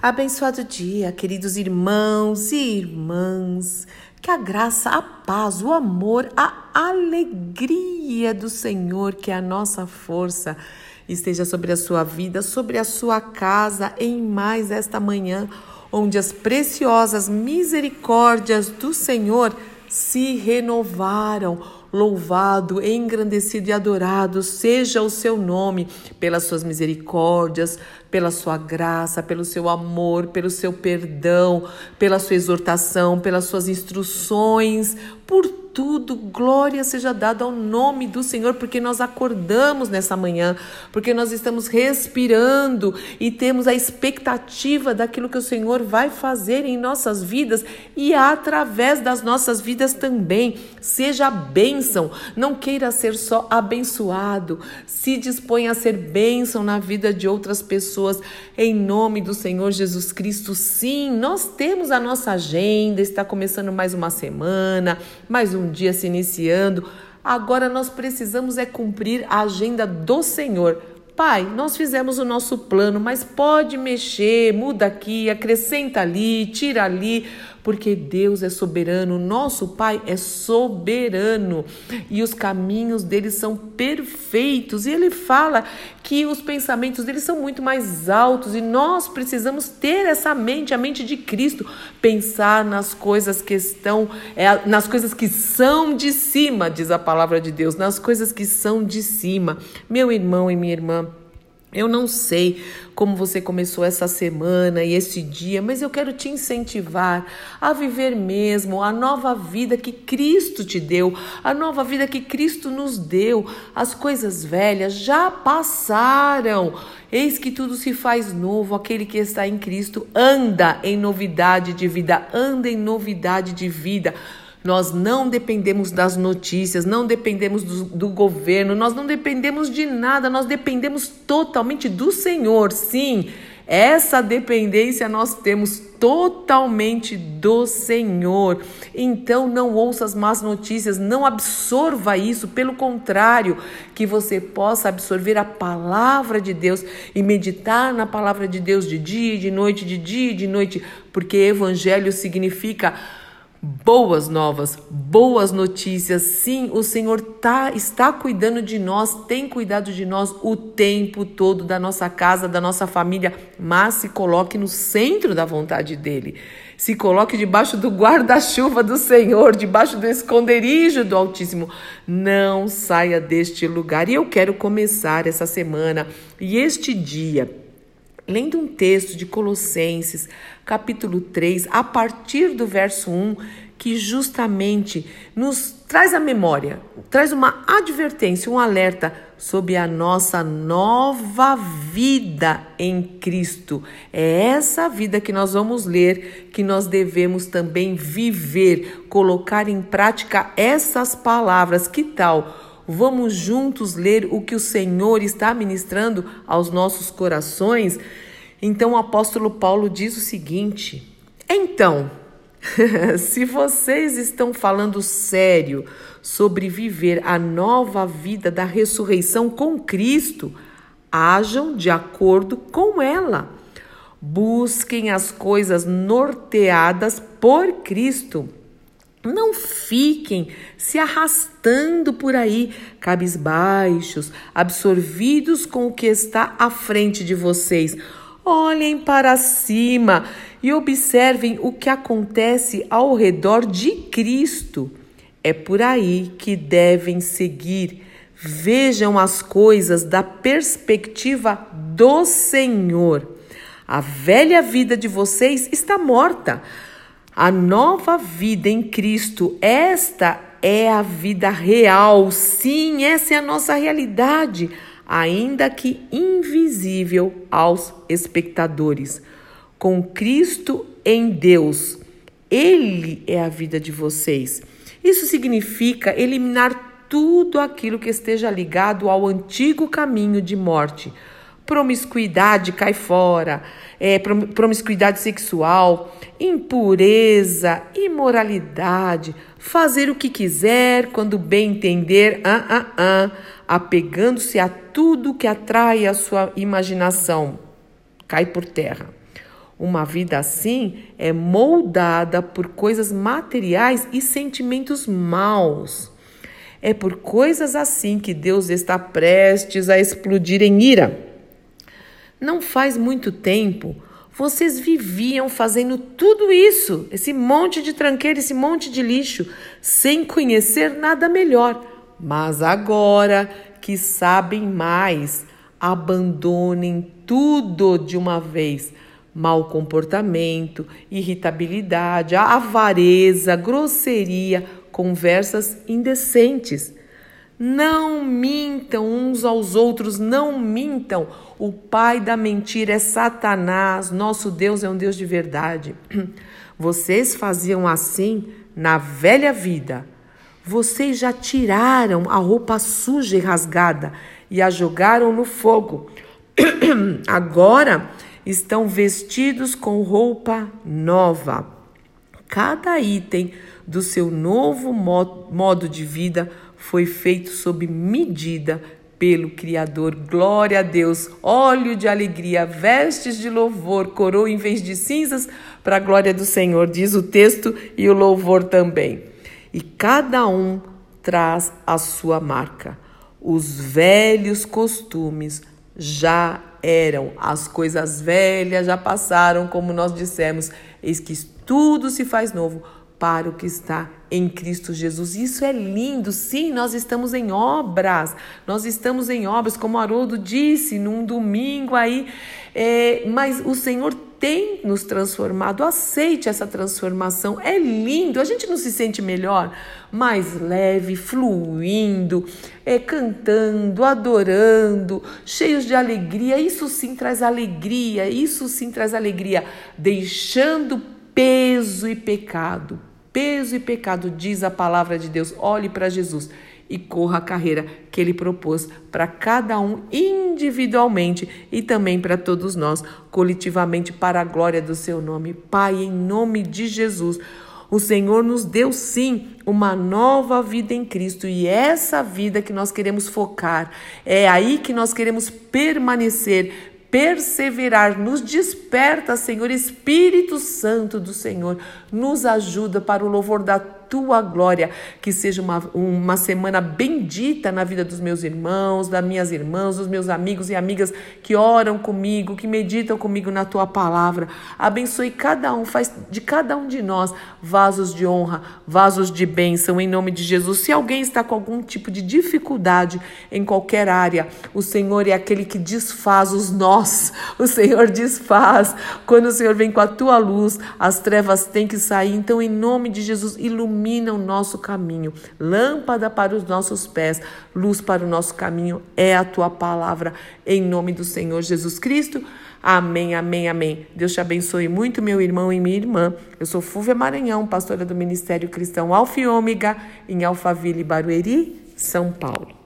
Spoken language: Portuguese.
Abençoado dia, queridos irmãos e irmãs. Que a graça, a paz, o amor, a alegria do Senhor, que é a nossa força, esteja sobre a sua vida, sobre a sua casa, em mais esta manhã, onde as preciosas misericórdias do Senhor se renovaram Louvado, engrandecido e adorado seja o seu nome pelas suas misericórdias, pela sua graça, pelo seu amor, pelo seu perdão, pela sua exortação, pelas suas instruções, por tudo, glória seja dada ao nome do Senhor, porque nós acordamos nessa manhã, porque nós estamos respirando e temos a expectativa daquilo que o Senhor vai fazer em nossas vidas e através das nossas vidas também. Seja bênção, não queira ser só abençoado, se dispõe a ser bênção na vida de outras pessoas, em nome do Senhor Jesus Cristo. Sim, nós temos a nossa agenda, está começando mais uma semana, mais um dia se iniciando. Agora nós precisamos é cumprir a agenda do Senhor. Pai, nós fizemos o nosso plano, mas pode mexer, muda aqui, acrescenta ali, tira ali, porque Deus é soberano, nosso Pai é soberano e os caminhos dele são perfeitos. E ele fala que os pensamentos dele são muito mais altos e nós precisamos ter essa mente, a mente de Cristo, pensar nas coisas que estão, é, nas coisas que são de cima, diz a palavra de Deus, nas coisas que são de cima. Meu irmão e minha irmã, eu não sei como você começou essa semana e esse dia, mas eu quero te incentivar a viver mesmo a nova vida que Cristo te deu, a nova vida que Cristo nos deu. As coisas velhas já passaram. Eis que tudo se faz novo. Aquele que está em Cristo anda em novidade de vida, anda em novidade de vida. Nós não dependemos das notícias, não dependemos do, do, governo, nós não dependemos de nada, nós dependemos totalmente do Senhor. Sim, essa dependência nós temos totalmente do Senhor. Então não ouça as más notícias, não absorva isso, pelo contrário, que você possa absorver a palavra de Deus e meditar na palavra de Deus de dia e de noite, de dia e de noite, porque evangelho significa Boas novas, boas notícias. Sim, o Senhor tá, está cuidando de nós, tem cuidado de nós o tempo todo, da nossa casa, da nossa família, mas se coloque no centro da vontade dEle. Se coloque debaixo do guarda-chuva do Senhor, debaixo do esconderijo do Altíssimo. Não saia deste lugar. E eu quero começar essa semana e este dia lendo um texto de Colossenses, capítulo 3, a partir do verso 1, que justamente nos traz a memória, traz uma advertência, um alerta sobre a nossa nova vida em Cristo. É essa vida que nós vamos ler, que nós devemos também viver, colocar em prática essas palavras. Que tal? Vamos juntos ler o que o Senhor está ministrando aos nossos corações? Então o apóstolo Paulo diz o seguinte: Então, se vocês estão falando sério sobre viver a nova vida da ressurreição com Cristo, ajam de acordo com ela. Busquem as coisas norteadas por Cristo não fiquem se arrastando por aí, cabisbaixos, absorvidos com o que está à frente de vocês. Olhem para cima e observem o que acontece ao redor de Cristo. É por aí que devem seguir. Vejam as coisas da perspectiva do Senhor. A velha vida de vocês está morta a nova vida em Cristo, esta é a vida real. Sim, essa é a nossa realidade, ainda que invisível aos espectadores. Com Cristo em Deus, Ele é a vida de vocês. Isso significa eliminar tudo aquilo que esteja ligado ao antigo caminho de morte promiscuidade cai fora, é, promiscuidade sexual, impureza, imoralidade, fazer o que quiser quando bem entender, ah, ah, ah, apegando-se a tudo que atrai a sua imaginação. Cai por terra. Uma vida assim é moldada por coisas materiais e sentimentos maus. É por coisas assim que Deus está prestes a explodir em ira. Não faz muito tempo, vocês viviam fazendo tudo isso, esse monte de tranqueira, esse monte de lixo, sem conhecer nada melhor. Mas agora que sabem mais, abandonem tudo de uma vez. Mau comportamento, irritabilidade, avareza, grosseria, conversas indecentes. Não mintam uns aos outros, não mintam. O pai da mentira é Satanás, nosso Deus é um Deus de verdade. Vocês faziam assim na velha vida. Vocês já tiraram a roupa suja e rasgada e a jogaram no fogo. Agora estão vestidos com roupa nova. Cada item do seu novo modo de vida foi feito sob medida pelo Criador. Glória a Deus, óleo de alegria, vestes de louvor, coroa em vez de cinzas, para a glória do Senhor, diz o texto e o louvor também. E cada um traz a sua marca. Os velhos costumes já eram, as coisas velhas já passaram, como nós dissemos, eis que tudo se faz novo para o que está em Cristo Jesus. Isso é lindo. Sim, nós estamos em obras. Nós estamos em obras, como Haroldo disse num domingo aí. É, mas o Senhor tem nos transformado. Aceite essa transformação. É lindo. A gente não se sente melhor, mais leve, fluindo, é, cantando, adorando, cheios de alegria. Isso sim traz alegria. Isso sim traz alegria. Deixando peso e pecado peso e pecado, diz a palavra de Deus. Olhe para Jesus e corra a carreira que ele propôs para cada um individualmente e também para todos nós, coletivamente, para a glória do seu nome. Pai, em nome de Jesus. O Senhor nos deu sim uma nova vida em Cristo e essa vida que nós queremos focar, é aí que nós queremos permanecer, perseverar, nos desperta, Senhor, Espírito Santo do Senhor, nos ajuda para o louvor da tua glória. Que seja uma, uma semana bendita na vida dos meus irmãos, das minhas irmãs, dos meus amigos e amigas que oram comigo, que meditam comigo na tua palavra. Abençoe cada um, faz de cada um de nós vasos de honra, vasos de bênção, em nome de Jesus. Se alguém está com algum tipo de dificuldade em qualquer área, o Senhor é aquele que desfaz os nós. O Senhor desfaz. Quando o Senhor vem com a tua luz, as trevas têm que sair. Então, em nome de Jesus, ilumina ilumina o nosso caminho. Lâmpada para os nossos pés, luz para o nosso caminho é a tua palavra, em nome do Senhor Jesus Cristo. Amém, amém, amém. Deus te abençoe muito, meu irmão e minha irmã. Eu sou Fúvia Maranhão, pastora do Ministério Cristão Alfa e Ômega, em Alphaville, Barueri, São Paulo.